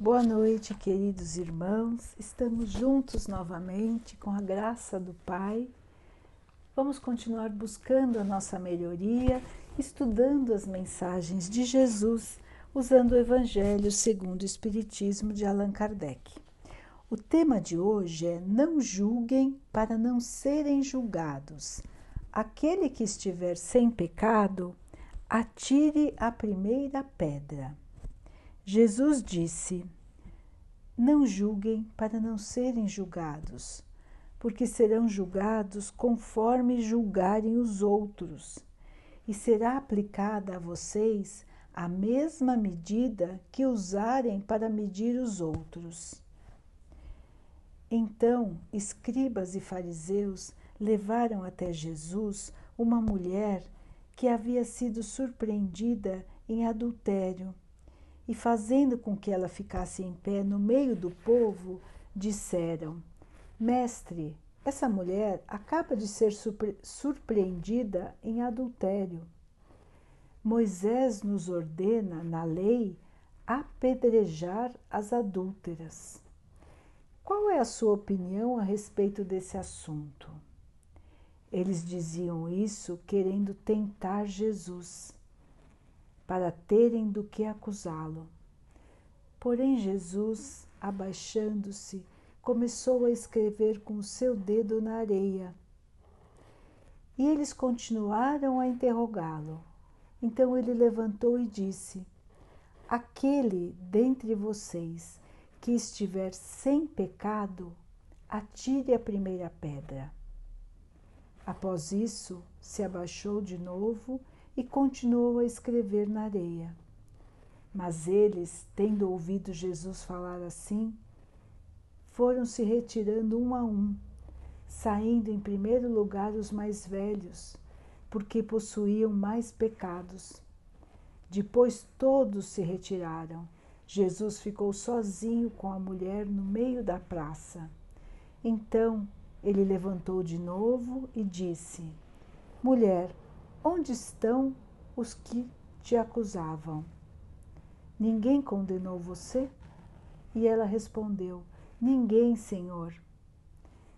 Boa noite, queridos irmãos. Estamos juntos novamente com a graça do Pai. Vamos continuar buscando a nossa melhoria, estudando as mensagens de Jesus, usando o Evangelho segundo o Espiritismo de Allan Kardec. O tema de hoje é Não julguem para não serem julgados. Aquele que estiver sem pecado, atire a primeira pedra. Jesus disse: Não julguem para não serem julgados, porque serão julgados conforme julgarem os outros, e será aplicada a vocês a mesma medida que usarem para medir os outros. Então, escribas e fariseus levaram até Jesus uma mulher que havia sido surpreendida em adultério e fazendo com que ela ficasse em pé no meio do povo, disseram: Mestre, essa mulher acaba de ser surpreendida em adultério. Moisés nos ordena, na lei, apedrejar as adúlteras. Qual é a sua opinião a respeito desse assunto? Eles diziam isso querendo tentar Jesus para terem do que acusá-lo. Porém, Jesus, abaixando-se, começou a escrever com o seu dedo na areia. E eles continuaram a interrogá-lo. Então ele levantou e disse: Aquele dentre vocês que estiver sem pecado, atire a primeira pedra. Após isso, se abaixou de novo e continuou a escrever na areia. Mas eles, tendo ouvido Jesus falar assim, foram se retirando um a um, saindo em primeiro lugar os mais velhos, porque possuíam mais pecados. Depois todos se retiraram. Jesus ficou sozinho com a mulher no meio da praça. Então ele levantou de novo e disse: Mulher, Onde estão os que te acusavam? Ninguém condenou você? E ela respondeu: Ninguém, Senhor.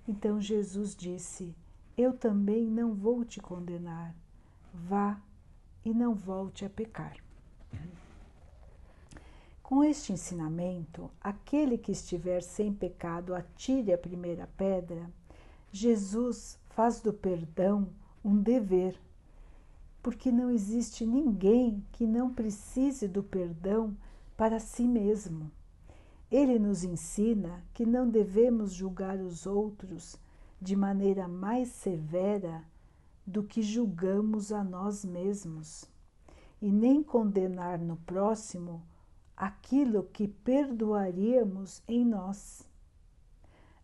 Então Jesus disse: Eu também não vou te condenar. Vá e não volte a pecar. Com este ensinamento, aquele que estiver sem pecado atire a primeira pedra. Jesus faz do perdão um dever porque não existe ninguém que não precise do perdão para si mesmo. Ele nos ensina que não devemos julgar os outros de maneira mais severa do que julgamos a nós mesmos, e nem condenar no próximo aquilo que perdoaríamos em nós.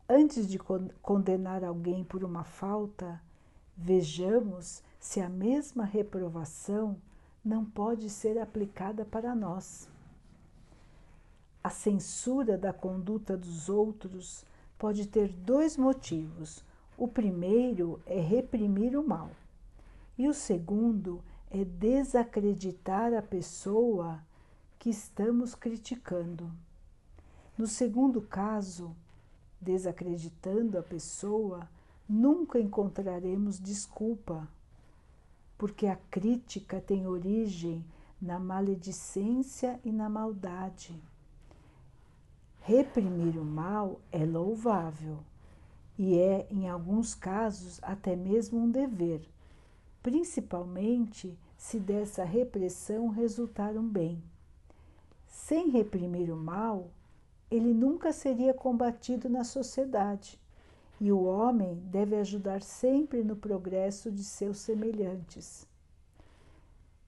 Antes de condenar alguém por uma falta, vejamos se a mesma reprovação não pode ser aplicada para nós. A censura da conduta dos outros pode ter dois motivos. O primeiro é reprimir o mal, e o segundo é desacreditar a pessoa que estamos criticando. No segundo caso, desacreditando a pessoa, nunca encontraremos desculpa porque a crítica tem origem na maledicência e na maldade. Reprimir o mal é louvável e é, em alguns casos, até mesmo um dever, principalmente se dessa repressão resultar um bem. Sem reprimir o mal, ele nunca seria combatido na sociedade e o homem deve ajudar sempre no progresso de seus semelhantes.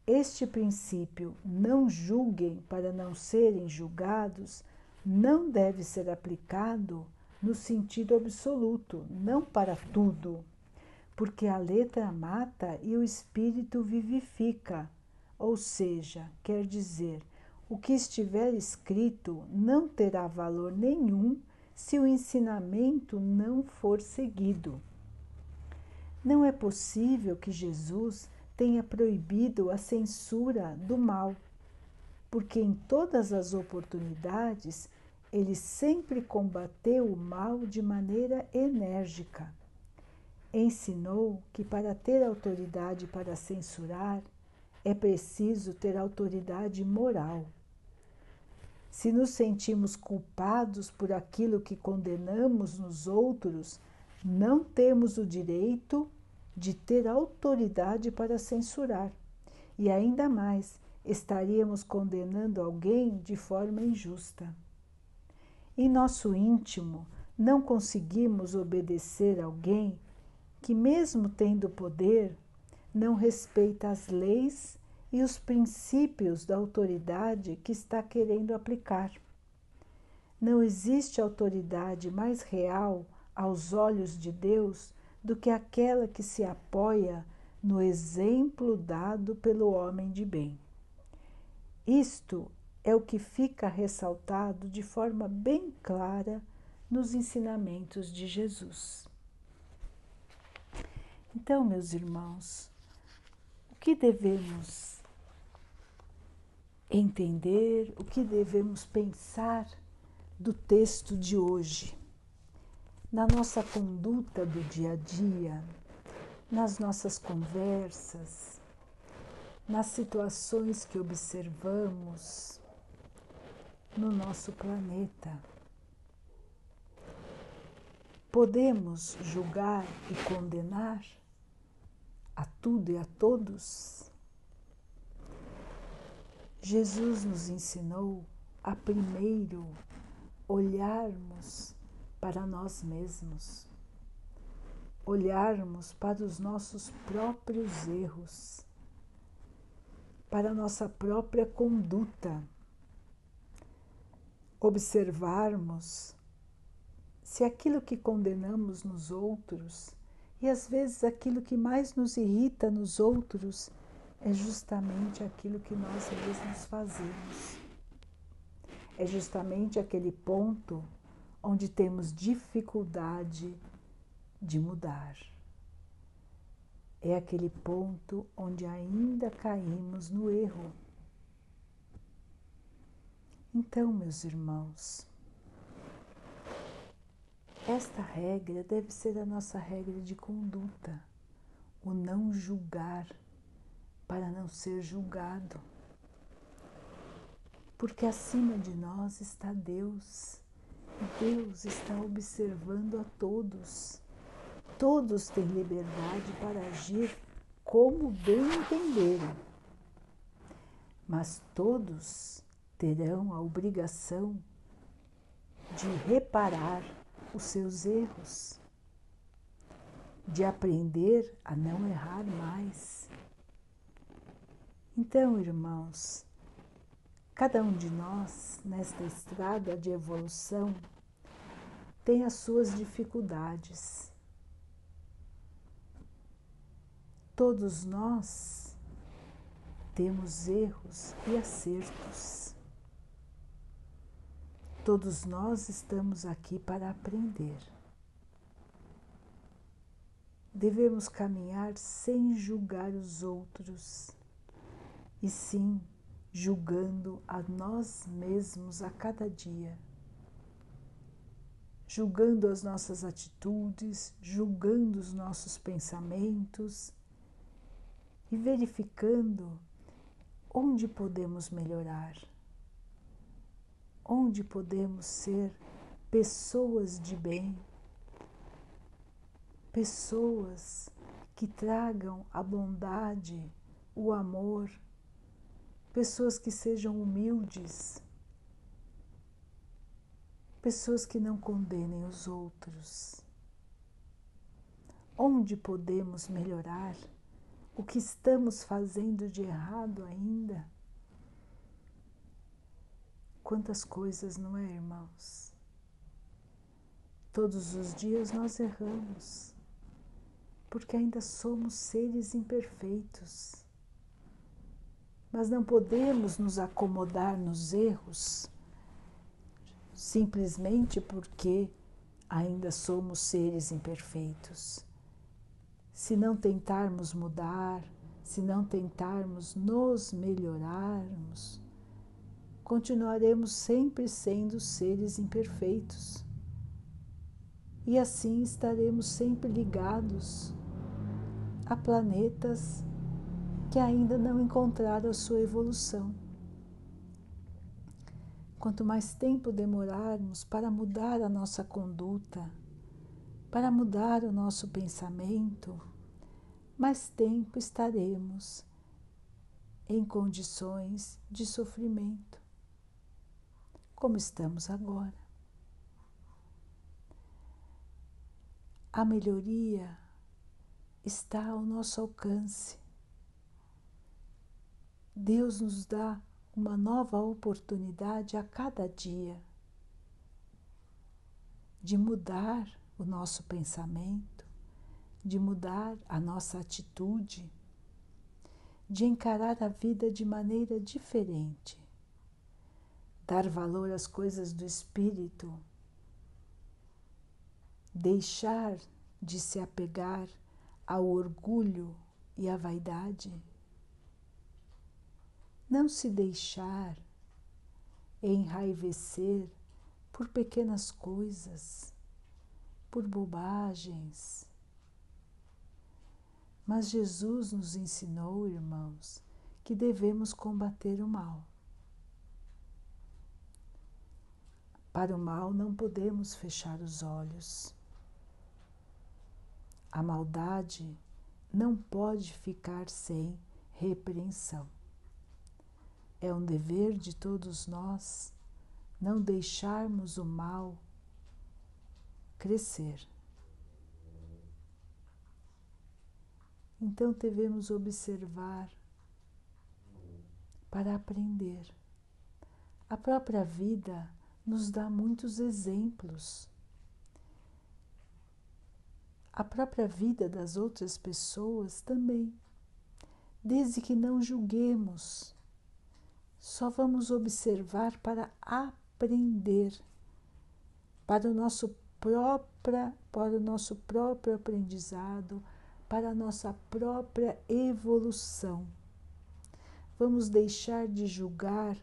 Este princípio, não julguem para não serem julgados, não deve ser aplicado no sentido absoluto, não para tudo, porque a letra mata e o espírito vivifica, ou seja, quer dizer, o que estiver escrito não terá valor nenhum se o ensinamento não for seguido. Não é possível que Jesus tenha proibido a censura do mal. porque em todas as oportunidades ele sempre combateu o mal de maneira enérgica. Ensinou que para ter autoridade para censurar é preciso ter autoridade moral. Se nos sentimos culpados por aquilo que condenamos nos outros, não temos o direito de ter autoridade para censurar. E ainda mais, estaríamos condenando alguém de forma injusta. Em nosso íntimo, não conseguimos obedecer alguém que, mesmo tendo poder, não respeita as leis e os princípios da autoridade que está querendo aplicar. Não existe autoridade mais real aos olhos de Deus do que aquela que se apoia no exemplo dado pelo homem de bem. Isto é o que fica ressaltado de forma bem clara nos ensinamentos de Jesus. Então, meus irmãos, o que devemos entender, o que devemos pensar do texto de hoje, na nossa conduta do dia a dia, nas nossas conversas, nas situações que observamos no nosso planeta. Podemos julgar e condenar a tudo e a todos? Jesus nos ensinou a primeiro olharmos para nós mesmos, olharmos para os nossos próprios erros, para nossa própria conduta, observarmos se aquilo que condenamos nos outros e às vezes aquilo que mais nos irrita nos outros é justamente aquilo que nós mesmos fazemos. É justamente aquele ponto onde temos dificuldade de mudar. É aquele ponto onde ainda caímos no erro. Então, meus irmãos, esta regra deve ser a nossa regra de conduta, o não julgar para não ser julgado. Porque acima de nós está Deus. Deus está observando a todos. Todos têm liberdade para agir como bem entenderem. Mas todos terão a obrigação de reparar os seus erros, de aprender a não errar mais. Então, irmãos, cada um de nós nesta estrada de evolução tem as suas dificuldades. Todos nós temos erros e acertos. Todos nós estamos aqui para aprender. Devemos caminhar sem julgar os outros, e sim julgando a nós mesmos a cada dia. Julgando as nossas atitudes, julgando os nossos pensamentos e verificando onde podemos melhorar onde podemos ser pessoas de bem, pessoas que tragam a bondade, o amor, pessoas que sejam humildes, pessoas que não condenem os outros. Onde podemos melhorar? O que estamos fazendo de errado ainda? Quantas coisas, não é, irmãos? Todos os dias nós erramos, porque ainda somos seres imperfeitos. Mas não podemos nos acomodar nos erros simplesmente porque ainda somos seres imperfeitos. Se não tentarmos mudar, se não tentarmos nos melhorarmos, continuaremos sempre sendo seres imperfeitos. E assim estaremos sempre ligados a planetas que ainda não encontraram sua evolução. Quanto mais tempo demorarmos para mudar a nossa conduta, para mudar o nosso pensamento, mais tempo estaremos em condições de sofrimento, como estamos agora. A melhoria está ao nosso alcance. Deus nos dá uma nova oportunidade a cada dia de mudar o nosso pensamento, de mudar a nossa atitude, de encarar a vida de maneira diferente, dar valor às coisas do espírito, deixar de se apegar ao orgulho e à vaidade, não se deixar enraivecer por pequenas coisas por bobagens. Mas Jesus nos ensinou, irmãos, que devemos combater o mal. Para o mal não podemos fechar os olhos. A maldade não pode ficar sem repreensão. É um dever de todos nós não deixarmos o mal crescer. Então devemos observar para aprender. A própria vida nos dá muitos exemplos. A própria vida das outras pessoas também. Desde que não julguemos, só vamos observar para aprender, para o nosso própria, para o nosso próprio aprendizado, para a nossa própria evolução. Vamos deixar de julgar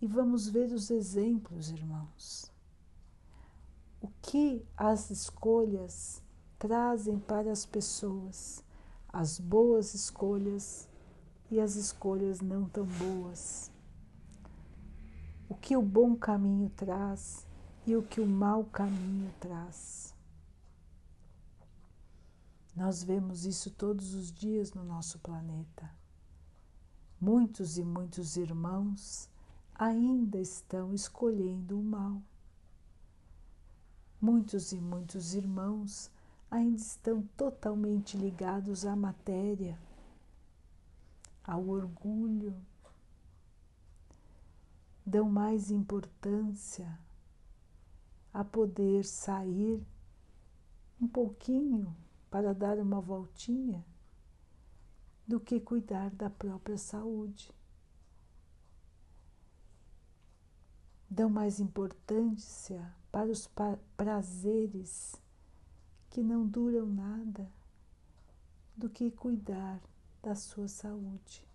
e vamos ver os exemplos, irmãos. O que as escolhas trazem para as pessoas, as boas escolhas e as escolhas não tão boas. O que o bom caminho traz e o que o mau caminho traz. Nós vemos isso todos os dias no nosso planeta. Muitos e muitos irmãos ainda estão escolhendo o mal. Muitos e muitos irmãos ainda estão totalmente ligados à matéria, ao orgulho, dão mais importância a poder sair um pouquinho para dar uma voltinha do que cuidar da própria saúde. Dão mais importância para os prazeres que não duram nada do que cuidar da sua saúde.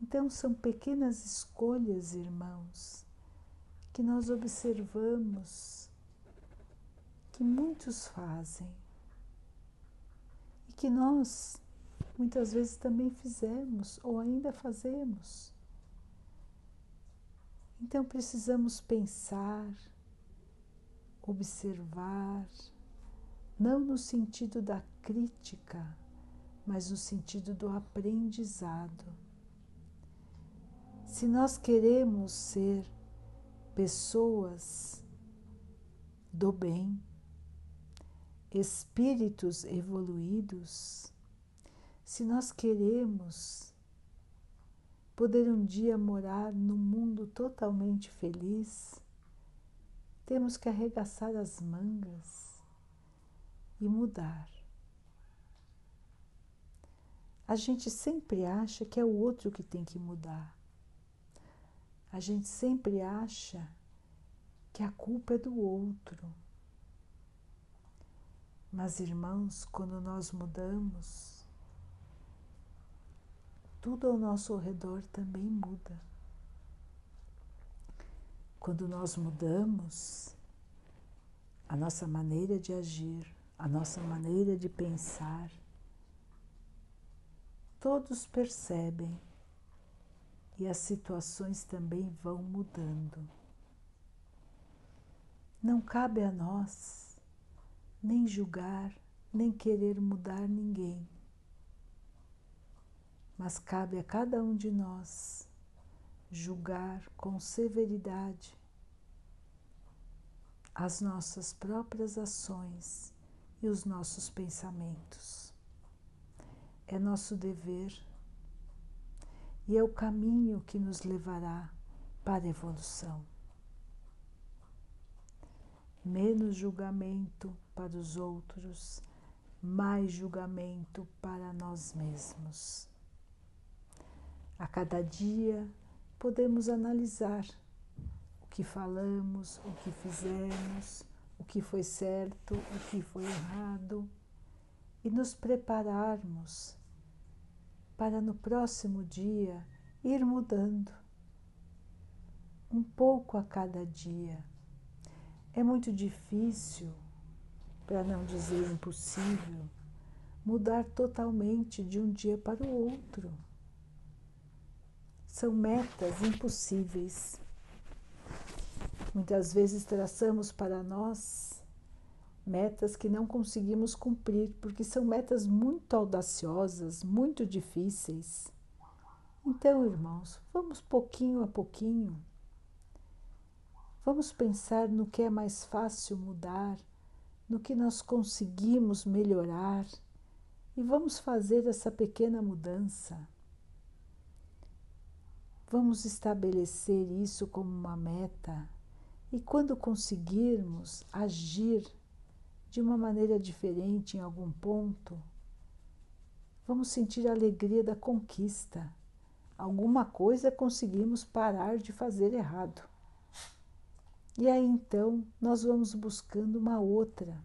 Então, são pequenas escolhas, irmãos, que nós observamos que muitos fazem e que nós muitas vezes também fizemos ou ainda fazemos. Então precisamos pensar, observar, não no sentido da crítica, mas no sentido do aprendizado. Se nós queremos ser pessoas do bem, espíritos evoluídos, se nós queremos poder um dia morar num mundo totalmente feliz, temos que arregaçar as mangas e mudar. A gente sempre acha que é o outro que tem que mudar. A gente sempre acha que a culpa é do outro. Mas, irmãos, quando nós mudamos, tudo ao nosso redor também muda. Quando nós mudamos a nossa maneira de agir, a nossa maneira de pensar, todos percebem e as situações também vão mudando. Não cabe a nós nem julgar, nem querer mudar ninguém, mas cabe a cada um de nós julgar com severidade as nossas próprias ações e os nossos pensamentos. É nosso dever e é o caminho que nos levará para a evolução. Menos julgamento para os outros, mais julgamento para nós mesmos. A cada dia podemos analisar o que falamos, o que fizemos, o que foi certo, o que foi errado e nos prepararmos para no próximo dia ir mudando, um pouco a cada dia. É muito difícil, para não dizer impossível, mudar totalmente de um dia para o outro. São metas impossíveis. Muitas vezes traçamos para nós metas que não conseguimos cumprir, porque são metas muito audaciosas, muito difíceis. Então, irmãos, vamos pouquinho a pouquinho. Vamos pensar no que é mais fácil mudar, no que nós conseguimos melhorar e vamos fazer essa pequena mudança. Vamos estabelecer isso como uma meta e, quando conseguirmos agir de uma maneira diferente em algum ponto, vamos sentir a alegria da conquista. Alguma coisa conseguimos parar de fazer errado. E aí então nós vamos buscando uma outra,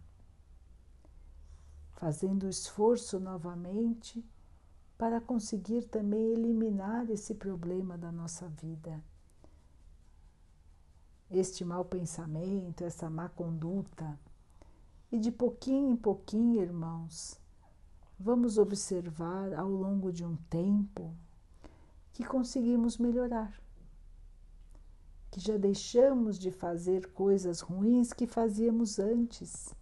fazendo esforço novamente para conseguir também eliminar esse problema da nossa vida. Este mau pensamento, essa má conduta e de pouquinho em pouquinho, irmãos, vamos observar ao longo de um tempo que conseguimos melhorar, que já deixamos de fazer coisas ruins que fazíamos antes,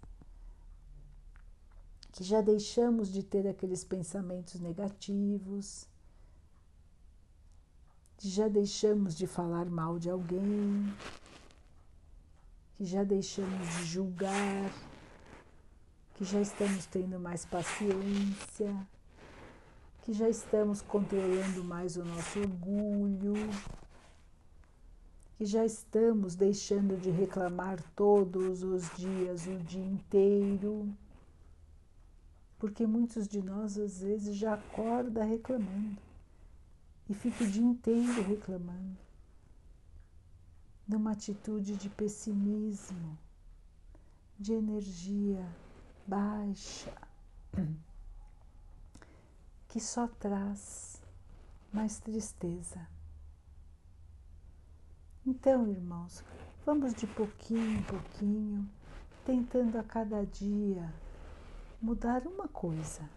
que já deixamos de ter aqueles pensamentos negativos, que já deixamos de falar mal de alguém, que já deixamos de julgar que já estamos tendo mais paciência, que já estamos controlando mais o nosso orgulho, que já estamos deixando de reclamar todos os dias, o dia inteiro, porque muitos de nós às vezes já acorda reclamando e fica o dia inteiro reclamando, numa atitude de pessimismo, de energia baixa, que só traz mais tristeza. Então, irmãos, vamos de pouquinho em pouquinho, tentando a cada dia mudar uma coisa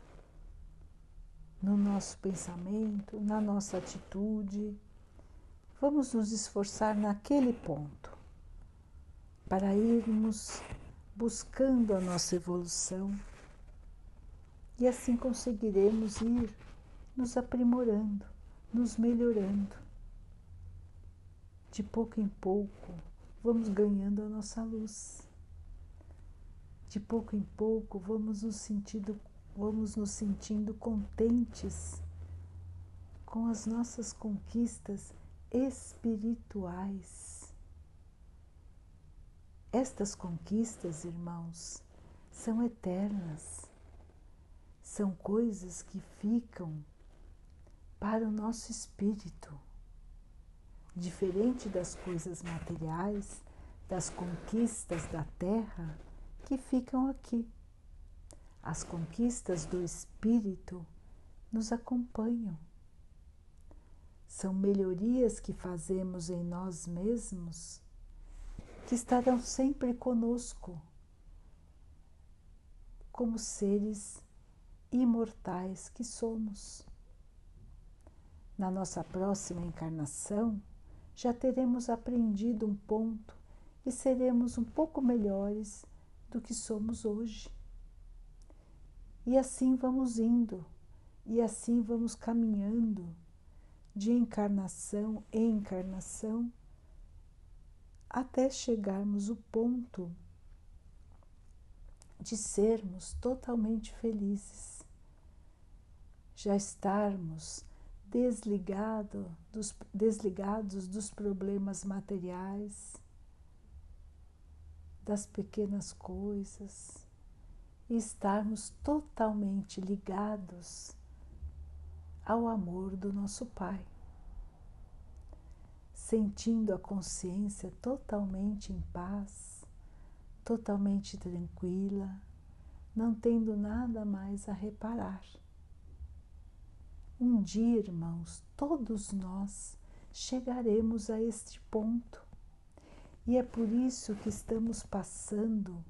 no nosso pensamento, na nossa atitude. Vamos nos esforçar naquele ponto para irmos buscando a nossa evolução e assim conseguiremos ir nos aprimorando, nos melhorando. De pouco em pouco, vamos ganhando a nossa luz. De pouco em pouco, vamos nos sentindo, vamos nos sentindo contentes com as nossas conquistas espirituais estas conquistas, irmãos, são eternas, são coisas que ficam para o nosso espírito, diferente das coisas materiais, das conquistas da terra que ficam aqui. As conquistas do espírito nos acompanham. São melhorias que fazemos em nós mesmos que estarão sempre conosco, como seres imortais que somos. Na nossa próxima encarnação, já teremos aprendido um ponto e seremos um pouco melhores do que somos hoje. E assim vamos indo, e assim vamos caminhando de encarnação em encarnação até chegarmos o ponto de sermos totalmente felizes, já estarmos desligado dos, desligados dos problemas materiais, das pequenas coisas e estarmos totalmente ligados ao amor do nosso Pai sentindo a consciência totalmente em paz, totalmente tranquila, não tendo nada mais a reparar. Um dia, irmãos, todos nós chegaremos a este ponto. E é por isso que estamos passando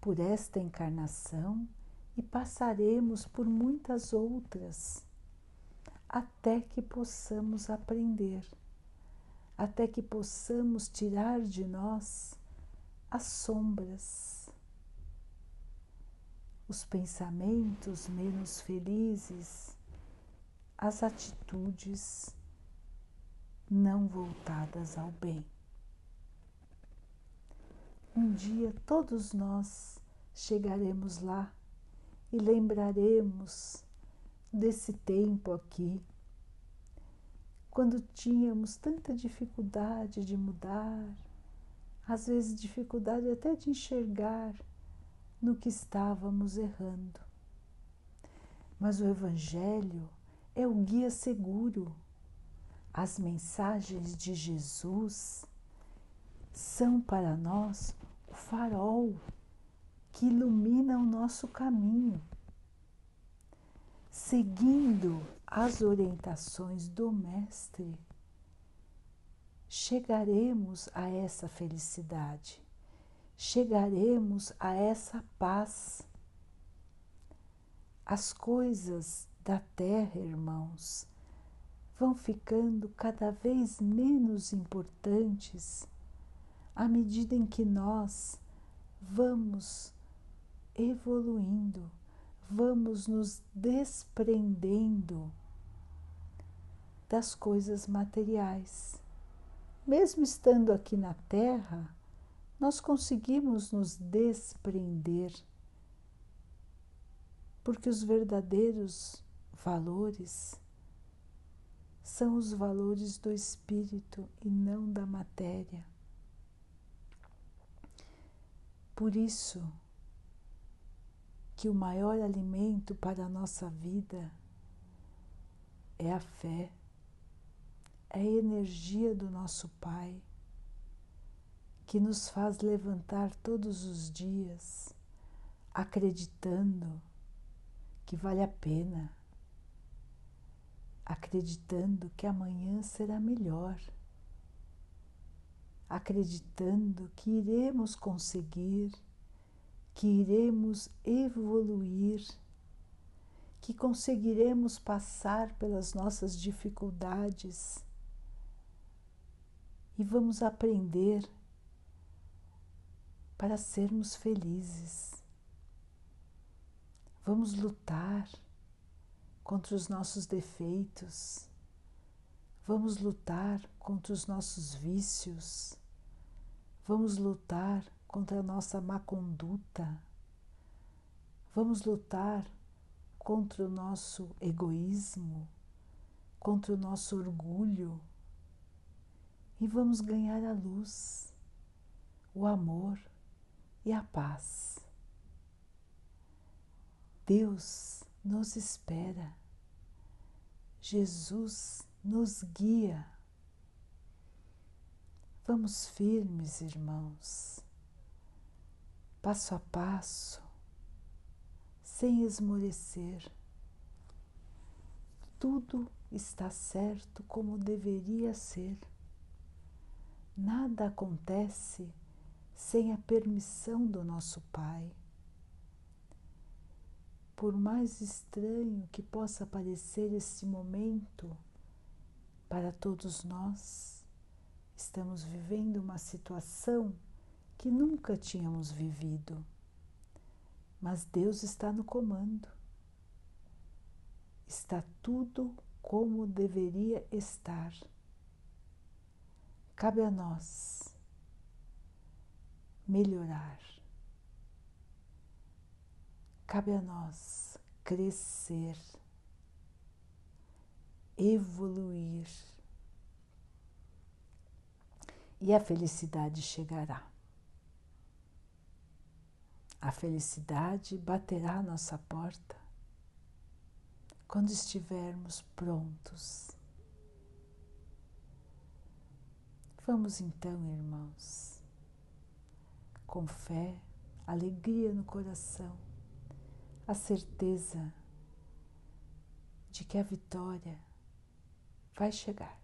por esta encarnação e passaremos por muitas outras, até que possamos aprender até que possamos tirar de nós as sombras, os pensamentos menos felizes, as atitudes não voltadas ao bem. Um dia todos nós chegaremos lá e lembraremos desse tempo aqui quando tínhamos tanta dificuldade de mudar, às vezes dificuldade até de enxergar no que estávamos errando. Mas o Evangelho é o guia seguro. As mensagens de Jesus são para nós o farol que ilumina o nosso caminho. Seguindo as orientações do Mestre, chegaremos a essa felicidade, chegaremos a essa paz. As coisas da terra, irmãos, vão ficando cada vez menos importantes à medida em que nós vamos evoluindo, vamos nos desprendendo das coisas materiais. Mesmo estando aqui na Terra, nós conseguimos nos desprender, porque os verdadeiros valores são os valores do espírito e não da matéria. Por isso que o maior alimento para a nossa vida é a fé é a energia do nosso Pai que nos faz levantar todos os dias acreditando que vale a pena, acreditando que amanhã será melhor, acreditando que iremos conseguir, que iremos evoluir, que conseguiremos passar pelas nossas dificuldades e vamos aprender para sermos felizes. Vamos lutar contra os nossos defeitos, vamos lutar contra os nossos vícios, vamos lutar contra a nossa má conduta, vamos lutar contra o nosso egoísmo, contra o nosso orgulho e vamos ganhar a luz, o amor e a paz. Deus nos espera, Jesus nos guia. Vamos firmes, irmãos, passo a passo, sem esmorecer. Tudo está certo como deveria ser. Nada acontece sem a permissão do nosso Pai. Por mais estranho que possa parecer esse momento, para todos nós, estamos vivendo uma situação que nunca tínhamos vivido. Mas Deus está no comando. Está tudo como deveria estar. Cabe a nós melhorar. Cabe a nós crescer, evoluir. E a felicidade chegará. A felicidade baterá à nossa porta quando estivermos prontos. Vamos então, irmãos, com fé, alegria no coração, a certeza de que a vitória vai chegar.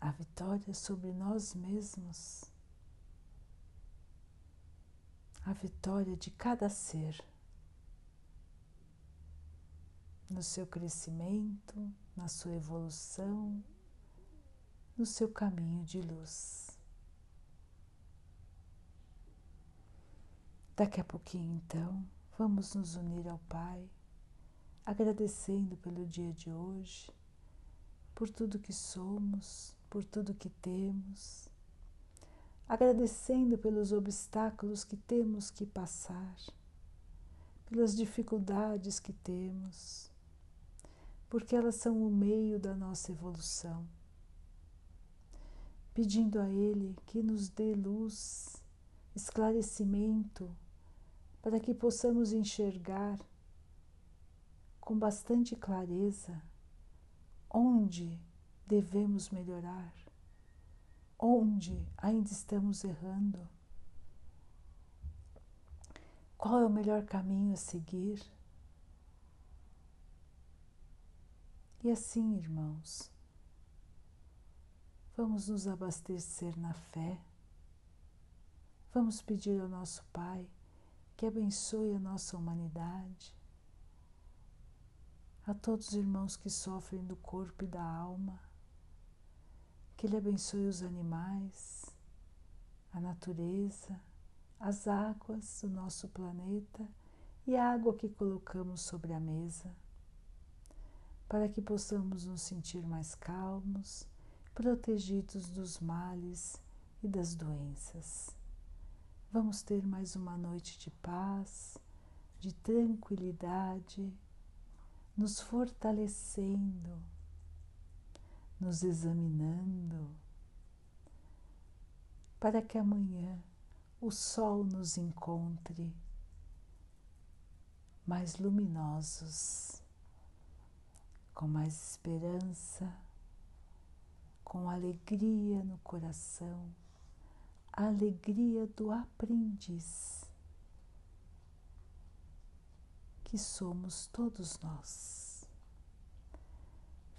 A vitória sobre nós mesmos, a vitória de cada ser no seu crescimento, na sua evolução, no seu caminho de luz. Daqui a pouquinho, então, vamos nos unir ao Pai, agradecendo pelo dia de hoje, por tudo que somos, por tudo que temos, agradecendo pelos obstáculos que temos que passar, pelas dificuldades que temos porque elas são o meio da nossa evolução. Pedindo a Ele que nos dê luz, esclarecimento, para que possamos enxergar com bastante clareza onde devemos melhorar, onde ainda estamos errando, qual é o melhor caminho a seguir. E assim, irmãos, vamos nos abastecer na fé, vamos pedir ao nosso Pai que abençoe a nossa humanidade, a todos os irmãos que sofrem do corpo e da alma, que Ele abençoe os animais, a natureza, as águas do nosso planeta e a água que colocamos sobre a mesa para que possamos nos sentir mais calmos, protegidos dos males e das doenças. Vamos ter mais uma noite de paz, de tranquilidade, nos fortalecendo, nos examinando, para que amanhã o sol nos encontre mais luminosos com mais esperança, com alegria no coração, a alegria do aprendiz, que somos todos nós.